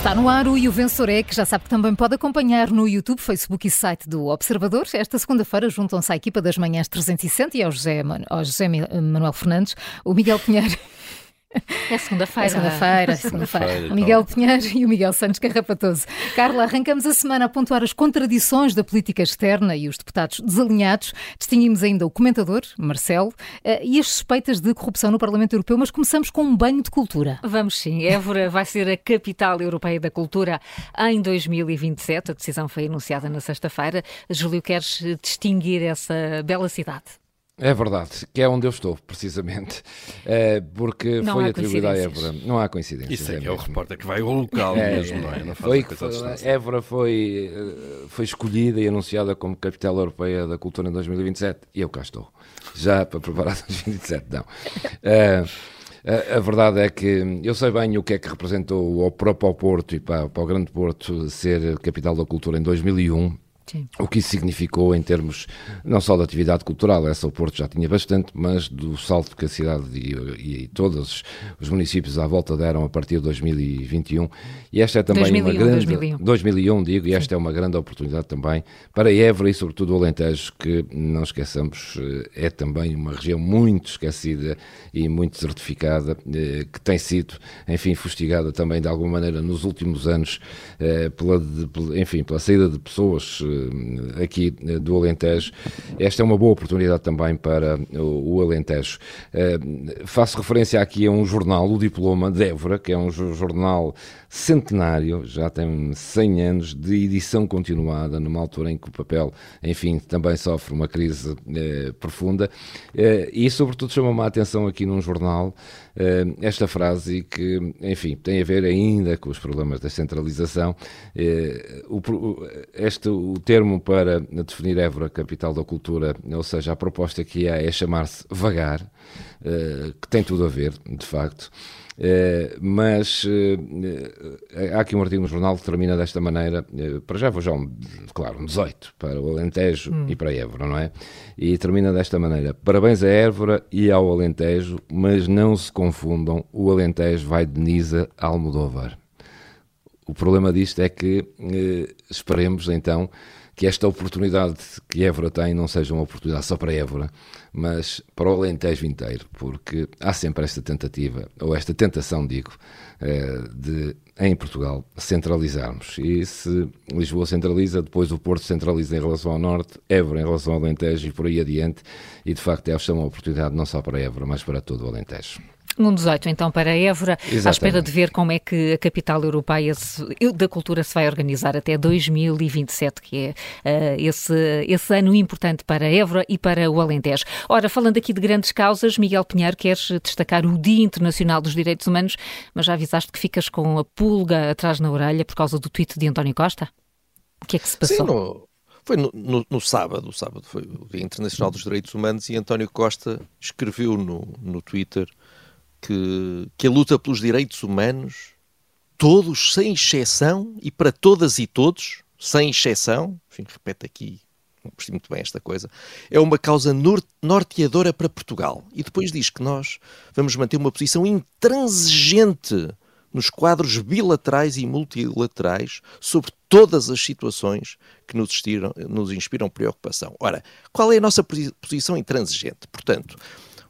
Está no ar o E o é, que já sabe que também pode acompanhar no YouTube, Facebook e site do Observador. Esta segunda-feira juntam-se à equipa das manhãs 360 e ao José, ao José Manuel Fernandes, o Miguel Pinheiro é segunda-feira. É segunda-feira, é segunda-feira. o Miguel Pinheiro e o Miguel Santos Carrapatoso. Carla, arrancamos a semana a pontuar as contradições da política externa e os deputados desalinhados. Distinguimos ainda o comentador, Marcelo, eh, e as suspeitas de corrupção no Parlamento Europeu, mas começamos com um banho de cultura. Vamos sim. Évora vai ser a capital europeia da cultura em 2027. A decisão foi anunciada na sexta-feira. Júlio, queres distinguir essa bela cidade? É verdade, que é onde eu estou, precisamente, é, porque não foi atribuída a Évora. Não há coincidência. Isso é, é, é o repórter que vai ao local é, mesmo, não é? Não foi, Évora foi, eh, foi escolhida e anunciada como capital europeia da cultura em 2027 e eu cá estou, já para preparar 2027, não. É, a, a, verdade é que eu sei bem o que é que representou ao próprio Porto e para, para o Grande Porto ser capital da cultura em 2001 Sim. O que isso significou em termos não só da atividade cultural, essa o Porto já tinha bastante, mas do salto que a cidade e, e todos os municípios à volta deram a partir de 2021. E esta é também 2001, uma grande. 2001. 2001, digo, e esta Sim. é uma grande oportunidade também para Évora e, sobretudo, o Alentejo, que não esqueçamos, eh, é também uma região muito esquecida e muito certificada, eh, que tem sido, enfim, fustigada também de alguma maneira nos últimos anos, eh, pela, enfim, pela saída de pessoas aqui eh, do Alentejo. Esta é uma boa oportunidade também para o, o Alentejo. Eh, faço referência aqui a um jornal, o Diploma de Évora, que é um jornal centenário, já tem 100 anos de edição continuada, numa altura em que o papel, enfim, também sofre uma crise eh, profunda. Eh, e, sobretudo, chama-me a atenção aqui num jornal eh, esta frase que, enfim, tem a ver ainda com os problemas da centralização. o, este, o termo para definir Évora, capital da cultura, ou seja, a proposta que há é chamar-se vagar, que tem tudo a ver, de facto. Eh, mas uh, há aqui um artigo no jornal que termina desta maneira, para já vou já, um, claro, um 18 para o Alentejo hum. e para a Évora, não é? E termina desta maneira, parabéns a Évora e ao Alentejo, mas não se confundam, o Alentejo vai de Nisa a Almodóvar. O problema disto é que esperemos então que esta oportunidade que Évora tem não seja uma oportunidade só para Évora, mas para o Alentejo inteiro, porque há sempre esta tentativa, ou esta tentação, digo, eh, de em Portugal centralizarmos. E se Lisboa centraliza, depois o Porto centraliza em relação ao Norte, Évora em relação ao Alentejo e por aí adiante, e de facto é uma oportunidade não só para Évora, mas para todo o Alentejo. Um 18, então, para Évora, Exatamente. à espera de ver como é que a capital europeia da cultura se vai organizar até 2027, que é uh, esse, esse ano importante para Évora e para o Alentejo. Ora, falando aqui de grandes causas, Miguel Pinheiro, queres destacar o Dia Internacional dos Direitos Humanos, mas já avisaste que ficas com a pulga atrás na orelha por causa do tweet de António Costa? O que é que se passou? Sim, no, foi no, no, no, sábado, o sábado foi o Dia Internacional dos Direitos Humanos e António Costa escreveu no, no Twitter que, que a luta pelos direitos humanos, todos sem exceção e para todas e todos, sem exceção, enfim, repete aqui, não percebi muito bem esta coisa, é uma causa norteadora para Portugal. E depois diz que nós vamos manter uma posição intransigente nos quadros bilaterais e multilaterais sobre todas as situações que nos, estiram, nos inspiram preocupação. Ora, qual é a nossa posição intransigente? Portanto,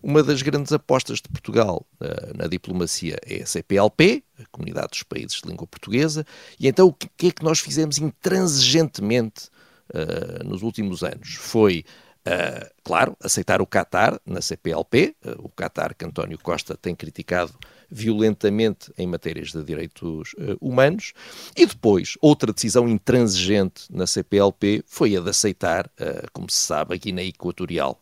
uma das grandes apostas de Portugal uh, na diplomacia é a CPLP, a Comunidade dos Países de Língua Portuguesa, e então o que é que nós fizemos intransigentemente uh, nos últimos anos? Foi, uh, claro, aceitar o Qatar na CPLP, o Qatar que António Costa tem criticado violentamente em matérias de direitos humanos, e depois, outra decisão intransigente na CPLP foi a de aceitar, como se sabe, a Guiné Equatorial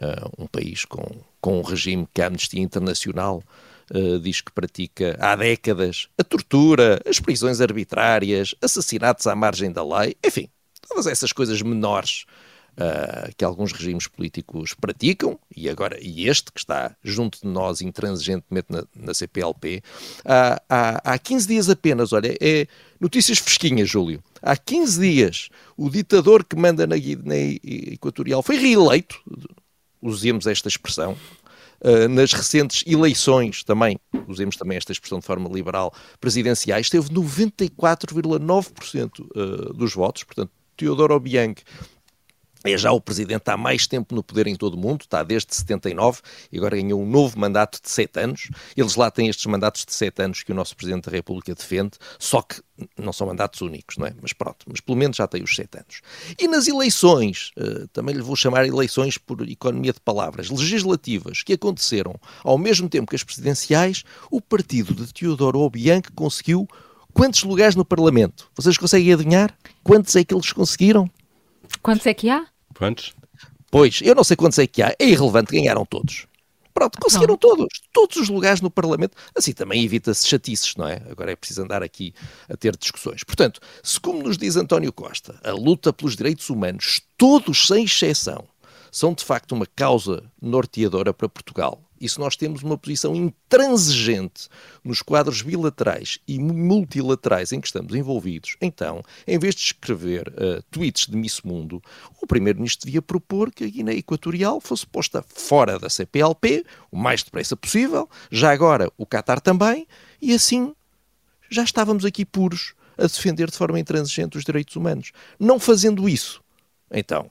uh, um país com, com um regime que a Amnistia Internacional uh, diz que pratica há décadas a tortura, as prisões arbitrárias, assassinatos à margem da lei, enfim, todas essas coisas menores Uh, que alguns regimes políticos praticam, e agora e este que está junto de nós intransigentemente na, na CPLP, há, há, há 15 dias apenas, olha, é notícias fresquinhas, Júlio. Há 15 dias, o ditador que manda na Guiné Equatorial foi reeleito, usemos esta expressão, uh, nas recentes eleições também, usemos também esta expressão de forma liberal, presidenciais, teve 94,9% uh, dos votos, portanto, Teodoro Obiang é já o presidente há mais tempo no poder em todo o mundo, está desde 79 e agora ganhou um novo mandato de 7 anos. Eles lá têm estes mandatos de 7 anos que o nosso presidente da República defende, só que não são mandatos únicos, não é? Mas pronto, mas pelo menos já tem os 7 anos. E nas eleições, uh, também lhe vou chamar eleições por economia de palavras, legislativas, que aconteceram ao mesmo tempo que as presidenciais, o partido de Teodoro Obiang conseguiu quantos lugares no Parlamento? Vocês conseguem adivinhar? Quantos é que eles conseguiram? Quantos é que há? Quantos? Pois, eu não sei quantos é que há. É irrelevante, ganharam todos. Pronto, conseguiram não. todos, todos os lugares no Parlamento. Assim também evita-se chatices, não é? Agora é preciso andar aqui a ter discussões. Portanto, se como nos diz António Costa, a luta pelos direitos humanos, todos sem exceção, são de facto uma causa norteadora para Portugal e se nós temos uma posição intransigente nos quadros bilaterais e multilaterais em que estamos envolvidos, então, em vez de escrever uh, tweets de Miss Mundo, o Primeiro-Ministro devia propor que a Guiné Equatorial fosse posta fora da CPLP o mais depressa possível, já agora o Qatar também, e assim já estávamos aqui puros a defender de forma intransigente os direitos humanos. Não fazendo isso, então,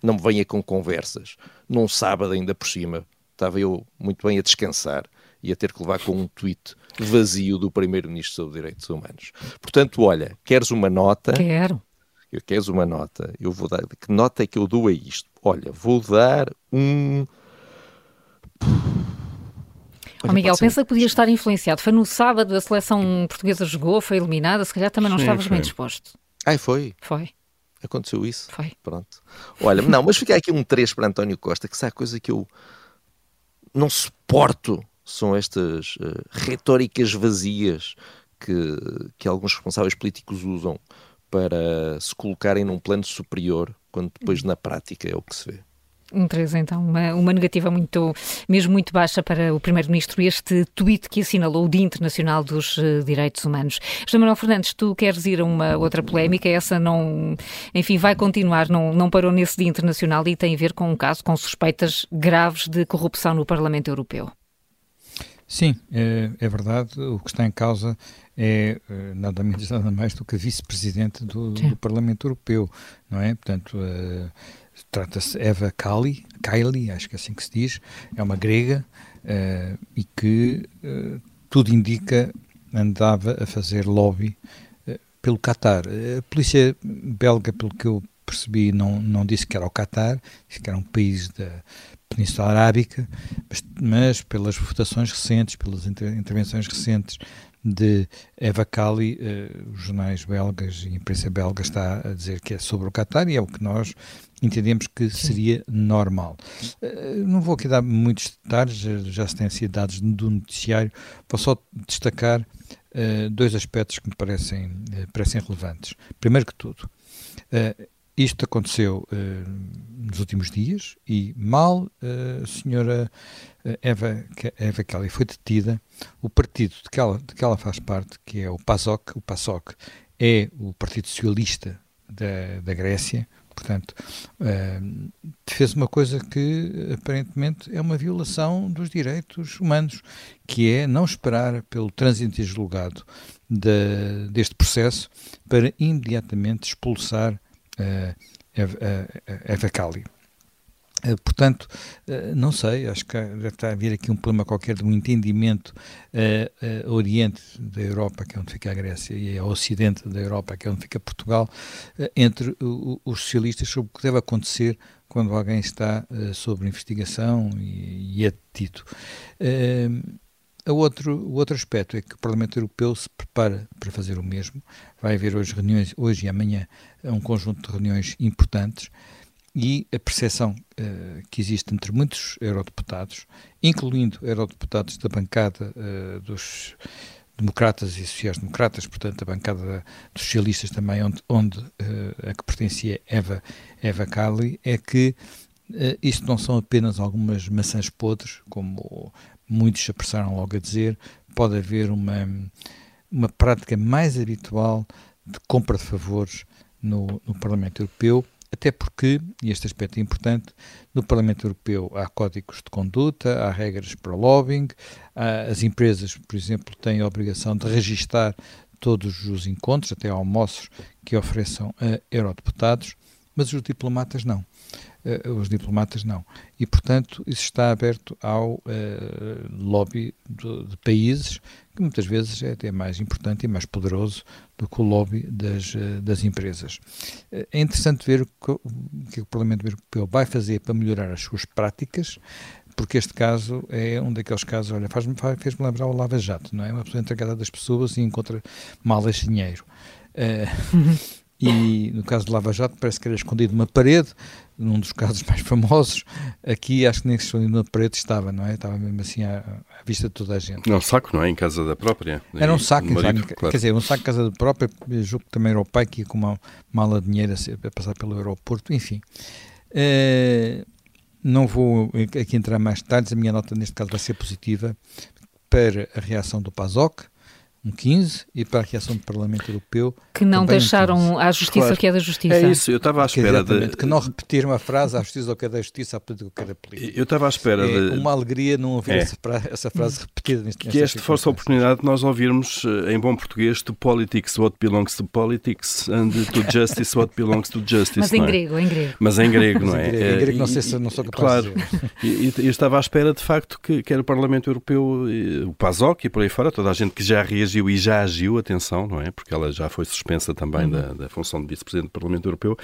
não venha com conversas, num sábado ainda por cima, estava eu muito bem a descansar e a ter que levar com um tweet vazio do Primeiro-Ministro sobre Direitos Humanos. Portanto, olha, queres uma nota? Quero. Eu queres uma nota? Eu vou dar. Que nota é que eu dou a isto? Olha, vou dar um. Olha, oh, Miguel, pensa que podia estar influenciado. Foi no sábado, a seleção portuguesa jogou, foi eliminada, se calhar também não Sim, estavas bem disposto. Ai, foi? Foi. Aconteceu isso? Foi. Pronto. Olha, não, mas fica aqui um 3 para António Costa, que sabe coisa que eu não suporto são estas uh, retóricas vazias que, que alguns responsáveis políticos usam para se colocarem num plano superior, quando depois na prática é o que se vê. Um 3, então, uma, uma negativa muito, mesmo muito baixa para o Primeiro-Ministro, este tweet que assinalou o Dia Internacional dos uh, Direitos Humanos. José Manuel Fernandes, tu queres ir a uma outra polémica, essa não, enfim, vai continuar, não, não parou nesse Dia Internacional e tem a ver com um caso com suspeitas graves de corrupção no Parlamento Europeu. Sim, é, é verdade. O que está em causa é eh, nada menos nada mais do que vice-presidente do, do, Parlamento Europeu, não é? Portanto, uh, Trata-se Eva Kali, Kylie, acho que é assim que se diz, é uma grega uh, e que uh, tudo indica andava a fazer lobby uh, pelo Qatar. A polícia belga, pelo que eu percebi, não, não disse que era o Qatar, disse que era um país da Península Arábica, mas, mas pelas votações recentes, pelas inter, intervenções recentes de Eva Kali, os jornais belgas e a imprensa belga está a dizer que é sobre o Qatar e é o que nós entendemos que seria normal. Uh, não vou aqui dar muitos detalhes, já se têm sido dados do noticiário, vou só destacar uh, dois aspectos que me parecem, parecem relevantes. Primeiro que tudo, isto aconteceu nos últimos dias e mal a senhora Eva, Eva Kelly foi detida, o partido de que, ela, de que ela faz parte, que é o PASOK, o PASOK é o Partido Socialista da, da Grécia, portanto, uh, fez uma coisa que aparentemente é uma violação dos direitos humanos, que é não esperar pelo trânsito julgado de, deste processo para imediatamente expulsar uh, Eva. Eh, portanto, eh, não sei, acho que deve estar a vir aqui um problema qualquer de um entendimento uh, uh, Oriente da Europa, que é onde fica a Grécia, e a Ocidente da Europa, que é onde fica Portugal, uh, entre os socialistas sobre o que deve acontecer quando alguém está sob investigação e, e é detido. A outro, o outro aspecto é que o Parlamento Europeu se prepara para fazer o mesmo. Vai haver hoje reuniões, hoje e amanhã, um conjunto de reuniões importantes e a percepção uh, que existe entre muitos eurodeputados, incluindo eurodeputados da bancada uh, dos democratas e sociais-democratas, portanto a bancada dos socialistas também, onde, onde uh, a que pertencia Eva, Eva Kali, é que isto não são apenas algumas maçãs podres, como muitos se apressaram logo a dizer, pode haver uma, uma prática mais habitual de compra de favores no, no Parlamento Europeu, até porque, e este aspecto é importante, no Parlamento Europeu há códigos de conduta, há regras para lobbying, há, as empresas, por exemplo, têm a obrigação de registar todos os encontros, até almoços que ofereçam a eurodeputados, mas os diplomatas não. Uh, os diplomatas não. E, portanto, isso está aberto ao uh, lobby de, de, países, que muitas vezes é até mais importante e mais poderoso do que o lobby das, uh, das empresas. é interessante ver o que, o Parlamento Europeu vai fazer para melhorar as suas práticas, porque este caso é um daqueles casos, olha, faz-me, fez-me lembrar o Lava Jato, não é? Uma pessoa entra das pessoas e encontra malas de dinheiro. Uh, e no caso de Lava Jato parece que era escondido numa parede, num dos casos mais famosos. Aqui acho que nem numa parede estava, não é? Estava mesmo assim à, à vista de toda a gente. Não, um saco, não é? Em casa da própria. Era um saco, marido, claro. quer dizer, um saco em casa da própria. Julgo que também era o pai que ia com uma mala de dinheiro a, passar pelo aeroporto, enfim. Uh, não vou aqui entrar mais detalhes, a minha nota neste caso vai ser positiva para a reação do PASOK, um 15 e para a reação do Parlamento Europeu. Que não deixaram um à justiça claro. o que é da justiça. É isso, eu estava à espera que, de. Que não repetiram a frase à justiça o que é da justiça, à política o que é da política. Eu estava à espera é de. Uma alegria não ouvir é. essa, essa, frase repetida neste Que esta fosse a oportunidade de nós ouvirmos eh, em bom português to politics what belongs to politics and to justice what belongs to justice. Mas em é? grego, em grego. Mas em grego, não é? Em grego, em grego não sei se não sou capaz claro, de eu estava à espera de facto que quer o Parlamento Europeu, o PASOK e por aí fora, toda a gente que já reagiu e já agiu atenção, não é? Porque ela já foi suspensa também uhum. da, da, função de vice-presidente do Parlamento Europeu,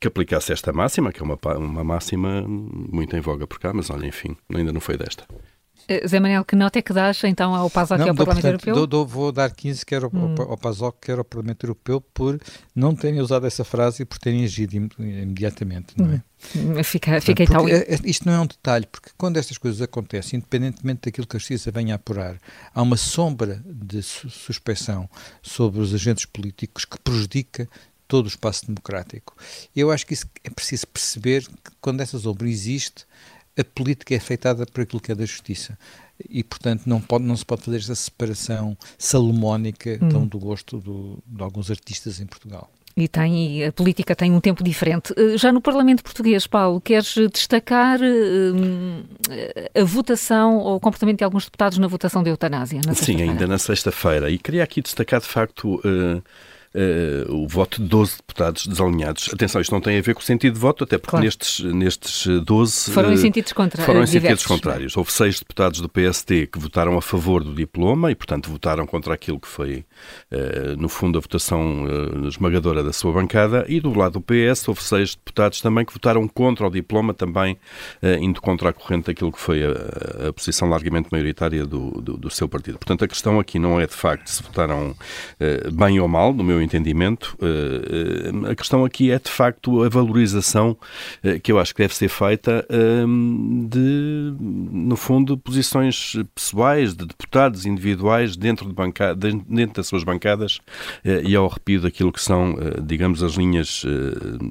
que aplicasse esta máxima, que é uma, uma máxima muito em voga por cá, mas olha, enfim, ainda não foi desta. Eh, Zé Manuel, que nota é que dás então ao PASOK e ao Parlamento portanto, Europeu? Dou, dou, vou dar 15 quer ao, hum. ao PASOK, quer ao Parlamento Europeu, por não terem usado essa frase e por terem agido imediatamente, não é? Hum. Fica, fica então... É, é, isto não é um detalhe, porque quando estas coisas acontecem, independentemente daquilo que a Justiça venha a apurar, há uma sombra de suspeição sobre os agentes políticos que prejudica todo o espaço democrático. Eu acho que isso é preciso perceber que quando essa sombra existe, a política é afetada por aquilo que é da justiça. E, portanto, não, pode, não se pode fazer essa separação salomónica hum. tão do gosto do, de alguns artistas em Portugal. E tem, a política tem um tempo diferente. Eh, já no Parlamento Português, Paulo, queres destacar uh, a votação ou o comportamento de alguns deputados na votação da eutanásia? Sim, ainda na sexta-feira. E queria aqui destacar, de facto, uh, uh, o voto de 12 deputados desalinhados. Atenção, isto não tem a ver com o sentido de voto, até porque claro. nestes, nestes 12... Foram em sentidos, contra foram em sentidos contrários. Houve seis deputados do PST que votaram a favor do diploma e, portanto, votaram contra aquilo que foi, uh, no fundo, a votação uh, esmagadora da sua bancada. E do lado do PS houve seis deputados também que votaram contra o diploma, também indo contra a corrente daquilo que foi a, a posição largamente maioritária do, do, do, seu partido. Portanto, a questão aqui não é, de facto, se votaram bem ou mal, no meu entendimento. Eh, eh, a questão aqui é, de facto, a valorização eh, que eu acho que deve ser feita ehm, de, no fundo, posições pessoais de deputados individuais dentro, de bancada, dentro das suas bancadas e ao arrepio daquilo que são, digamos, as linhas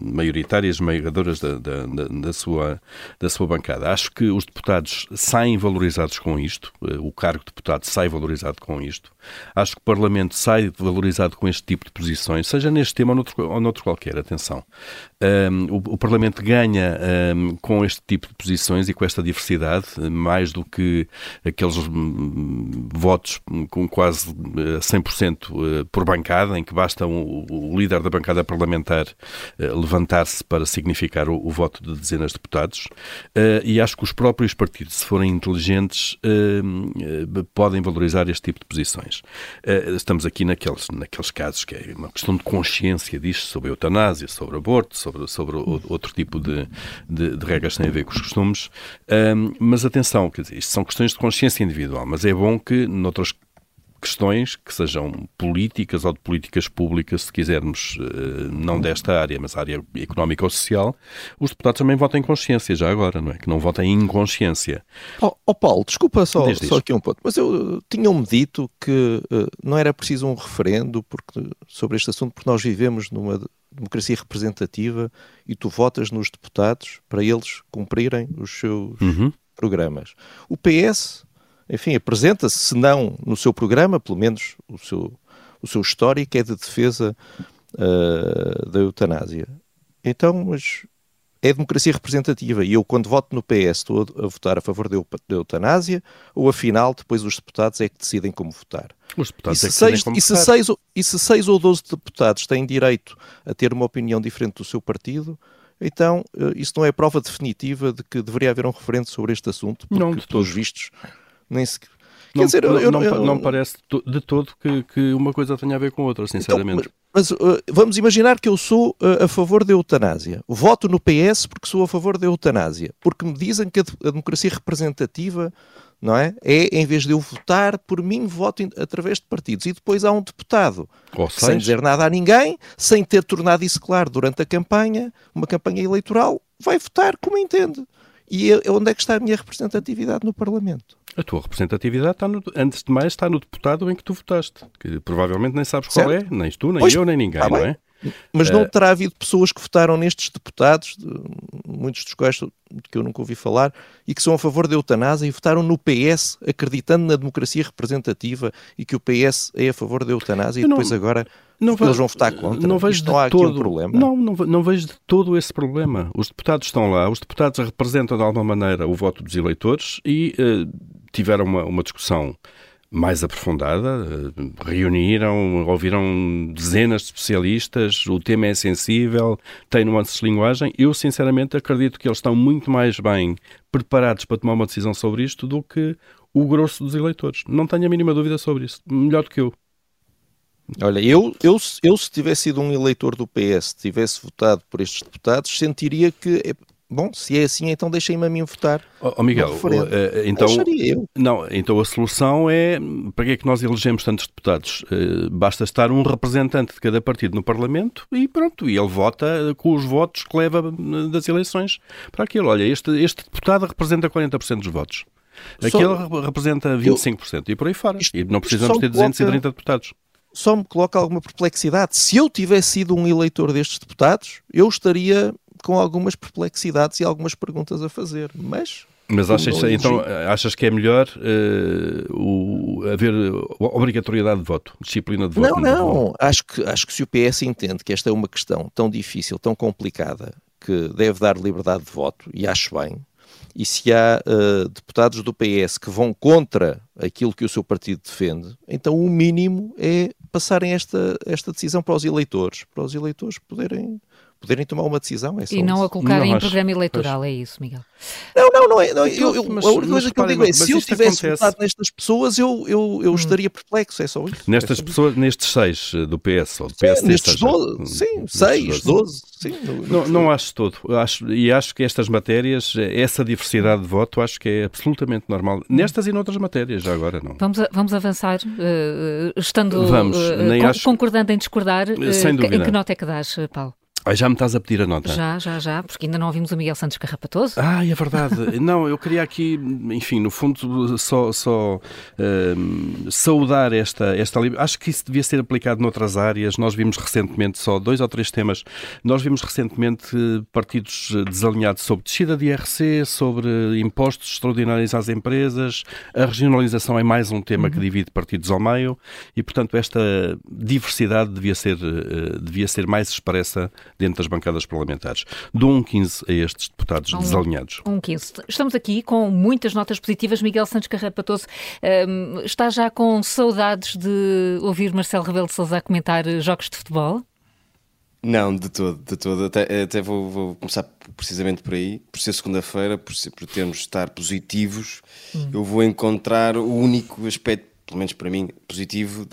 maioritárias, maiorizadoras da, da, da, sua, da sua bancada. Acho que os deputados saem valorizados com isto, o cargo de deputado sai valorizado com isto. Acho que o Parlamento sai valorizado com este tipo de posições, seja neste tema ou noutro, ou noutro qualquer, atenção. Um, o, o, Parlamento ganha um, com este tipo de posições e com esta diversidade, mais do que aqueles um, votos com quase 100% uh, por bancada, em que basta o, líder da bancada parlamentar uh, levantar-se para significar o, o, voto de dezenas de deputados. Uh, e acho que os próprios partidos, se forem inteligentes, podem valorizar este tipo de posições. estamos aqui naqueles, naqueles casos que é uma questão de consciência disto, sobre a eutanásia, sobre aborto, sobre, sobre outro tipo de, de, de regras que têm a ver com os costumes. Um, mas atenção, quer dizer, isto são questões de consciência individual, mas é bom que noutras questões que sejam políticas ou de políticas públicas, se quisermos, eh, não desta área, mas área económica ou social, os deputados também votem em consciência, já agora, não é? Que não votem em inconsciência. Ó oh, oh, Paulo, desculpa só, só aqui um ponto, mas eu tinham-me dito que uh, não era preciso um referendo porque, sobre este assunto, porque nós vivemos numa democracia representativa e tu votas nos deputados para eles cumprirem os seus uhum. programas. O PS enfim, apresenta-se, se não no seu programa, pelo menos o seu, o seu histórico é de defesa uh, da eutanásia. Então, mas é democracia representativa. E eu, quando voto no PS, estou a, votar a favor da eutanásia, ou afinal, depois os deputados é que decidem como votar. Os deputados e, se é seis, e, se seis, e se seis ou doze deputados têm direito a ter uma opinião diferente do seu partido, então eh, isso não é prova definitiva de que deveria haver um referendo sobre este assunto, porque não, de todos vistos, nem sequer. Não, Quer dizer, eu, eu, não, eu, não, parece de todo que, que, uma coisa tenha a ver com outra, então, sinceramente. Então, mas, mas uh, vamos imaginar que eu sou uh, a favor da eutanásia. Voto no PS porque sou a favor da eutanásia. Porque me dizem que a, a democracia representativa não é? É, em vez de eu votar por mim, voto in, através de partidos. E depois há um deputado, sem dizer nada a ninguém, sem ter tornado isso claro durante a campanha, uma campanha eleitoral, vai votar como entende. E eu, onde é que está a minha representatividade no Parlamento? A tua representatividade está no, antes de mais está no deputado em que tu votaste, que provavelmente nem sabes qual certo? é, nem tu, nem pois, eu, nem ninguém, não é? Mas não eh, terá havido pessoas que votaram nestes deputados, muitos dos quais que eu nunca ouvi falar, e que são a favor da eutanásia e votaram no PS, acreditando na democracia representativa e que o PS é a favor da eutanásia e depois agora não eles vão votar contra. Não vejo Isto não há todo, aqui um problema. Não, não, não vejo de todo esse problema. Os deputados estão lá, os deputados representam de alguma maneira o voto dos eleitores e uh, tiveram uma, uma discussão mais aprofundada, eh, reuniram, ouviram dezenas de especialistas, o tema é sensível, tem nuances de linguagem. Eu, sinceramente, acredito que eles estão muito mais bem preparados para tomar uma decisão sobre isto do que o grosso dos eleitores. Não tenho a mínima dúvida sobre isso. Melhor do que eu. Olha, eu, eu, eu se tivesse sido um eleitor do PS, tivesse votado por estes deputados, sentiria que Bom, se é assim, então deixem-me a mim votar. Oh, oh Miguel, uh, então, eu. Não, então a solução é para que é que nós elegemos tantos deputados? Uh, basta estar um representante de cada partido no Parlamento e pronto, e ele vota com os votos que leva das eleições para aquilo. Olha, este, este deputado representa 40% dos votos. Aquele só, representa 25% eu, e por aí fora. Isto, e não precisamos ter 230 coloca, deputados. Só me coloca alguma perplexidade. Se eu tivesse sido um eleitor destes deputados, eu estaria com algumas perplexidades e algumas perguntas a fazer, mas mas achas, então achas que é melhor uh, o, haver obrigatoriedade de voto, disciplina de voto? Não, não. Acho que, acho que se o PS entende que esta é uma questão tão difícil, tão complicada, que deve dar liberdade de voto, e acho bem, e se há uh, deputados do PS que vão contra aquilo que o seu partido defende, então o mínimo é passarem esta, esta decisão para os eleitores, para os eleitores poderem poderem tomar uma decisão. É e não a colocarem em programa eleitoral, pois. é isso, Miguel? Não, não, não é. Não, eu, eu, mas, a única coisa que eu digo é, se eu tivesse acontece... votado nestas pessoas, eu, eu, eu hum. estaria perplexo, é só isso. Nestas é pessoas, isso. nestes seis eh, do PS ou do PS sim, nestes 12, hum, sim, seis, doze, sim. Não, não acho todo. Acho, e acho que estas matérias, essa diversidade de voto, acho que é absolutamente normal. Nestas e noutras matérias, já agora não. Vamos, a, vamos avançar, uh, estando vamos, uh, con acho... concordando em discordar, uh, Sem dúvida. em que nota é que dás, Paulo? Ah, já me estás a pedir a nota? Já, já, já, porque ainda não ouvimos o Miguel Santos Carrapatoso. Ah, é verdade. não, eu queria aqui, enfim, no fundo, só, só uh, saudar esta, esta Acho que isso devia ser aplicado noutras áreas. Nós vimos recentemente, só dois ou três temas, nós vimos recentemente partidos desalinhados sobre descida de IRC, sobre impostos extraordinários às empresas. A regionalização é mais um tema uhum. que divide partidos ao meio e, portanto, esta diversidade devia ser, uh, devia ser mais expressa dentro das bancadas parlamentares. Dou um 15 a estes deputados um, desalinhados. Um 15. Estamos aqui com muitas notas positivas. Miguel Santos Carrapatoso um, está já com saudades de ouvir Marcelo Rebelo de Sousa comentar jogos de futebol? Não, de todo, de todo. Até, até vou, vou, começar precisamente por aí. Por ser segunda-feira, por, por termos de estar positivos, hum. eu vou encontrar o único aspecto pelo menos para mim, positivo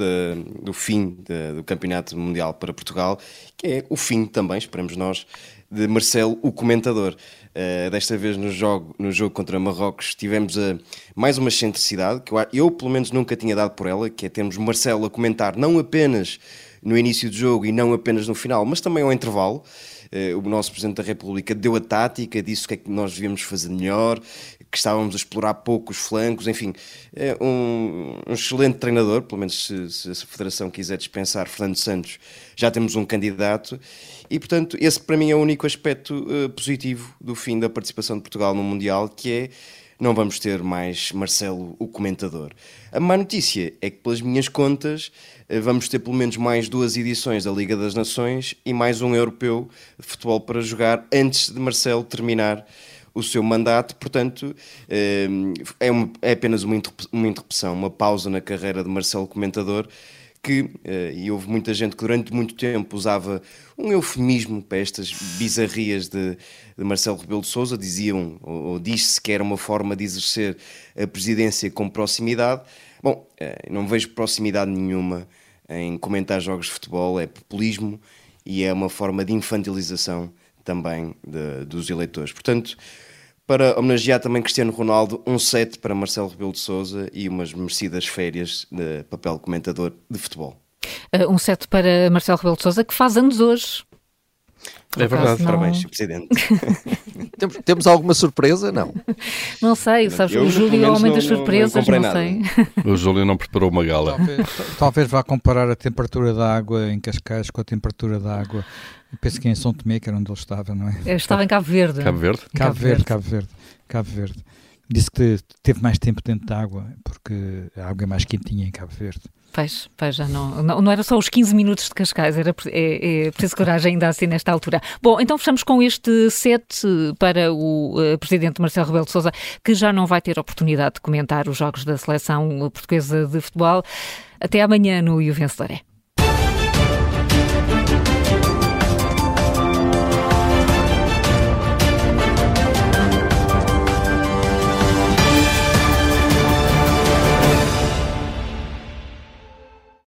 do fim do Campeonato Mundial para Portugal, que é o fim também, esperamos nós, de Marcelo, o comentador. Uh, desta vez no jogo, no jogo contra Marrocos tivemos uh, mais uma excentricidade, que eu, eu pelo menos nunca tinha dado por ela, que é termos Marcelo a comentar não apenas no início do jogo e não apenas no final, mas também ao intervalo. Uh, o nosso Presidente da República deu a tática, disse o que é que nós devíamos fazer melhor, que estávamos a explorar pouco os flancos, enfim, é um, um excelente treinador, pelo menos se, se, a Federação quiser dispensar Fernando Santos, já temos um candidato, e portanto esse para mim é o único aspecto uh, positivo do fim da participação de Portugal no Mundial, que é não vamos ter mais Marcelo, o comentador. A má notícia é que, pelas minhas contas, eh, vamos ter pelo menos mais duas edições da Liga das Nações e mais um europeu de futebol para jogar antes de Marcelo terminar o seu mandato, portanto, eh, é, uma, é apenas uma interrupção, uma pausa na carreira de Marcelo Comentador que, eh, e houve muita gente que durante muito tempo usava um eufemismo para estas bizarrias de, de Marcelo Rebelo de Sousa, diziam, ou, ou diz-se que era uma forma de exercer a presidência com proximidade. Bom, eh, não vejo proximidade nenhuma em comentar jogos de futebol, é populismo e é uma forma de infantilização também de, dos eleitores. Portanto, para homenagear também Cristiano Ronaldo, um set para Marcelo Rebelo de Sousa e umas merecidas férias de papel comentador de futebol. Uh, um set para Marcelo Rebelo de Sousa que faz anos hoje. É verdade, não... parabéns, Presidente. temos, temos alguma surpresa? Não. Não sei, sabes, eu, o Júlio é o homem das surpresas, não, não, não sei. O Júlio não preparou uma gala. Talvez, talvez vá comparar a temperatura da água em Cascais com a temperatura da água penso que em São Tomé, que era onde ele estava, não é? Eu estava em Cabo Verde. Cabo Verde? Cabo, Cabo Verde, Cabo Verde. Cabo Verde. Disse que teve mais tempo dentro da água, porque a água é mais quentinha em Cabo Verde. Pois, pois já não, não, não era só os 15 minutos de Cascais, era é, é preciso coragem ainda assim nesta altura. Bom, então fechamos com este set para o uh, Presidente Marcelo Rebelo de Sousa, que já não vai ter oportunidade de comentar os jogos da seleção portuguesa de futebol. Até amanhã no E o Vencedor é.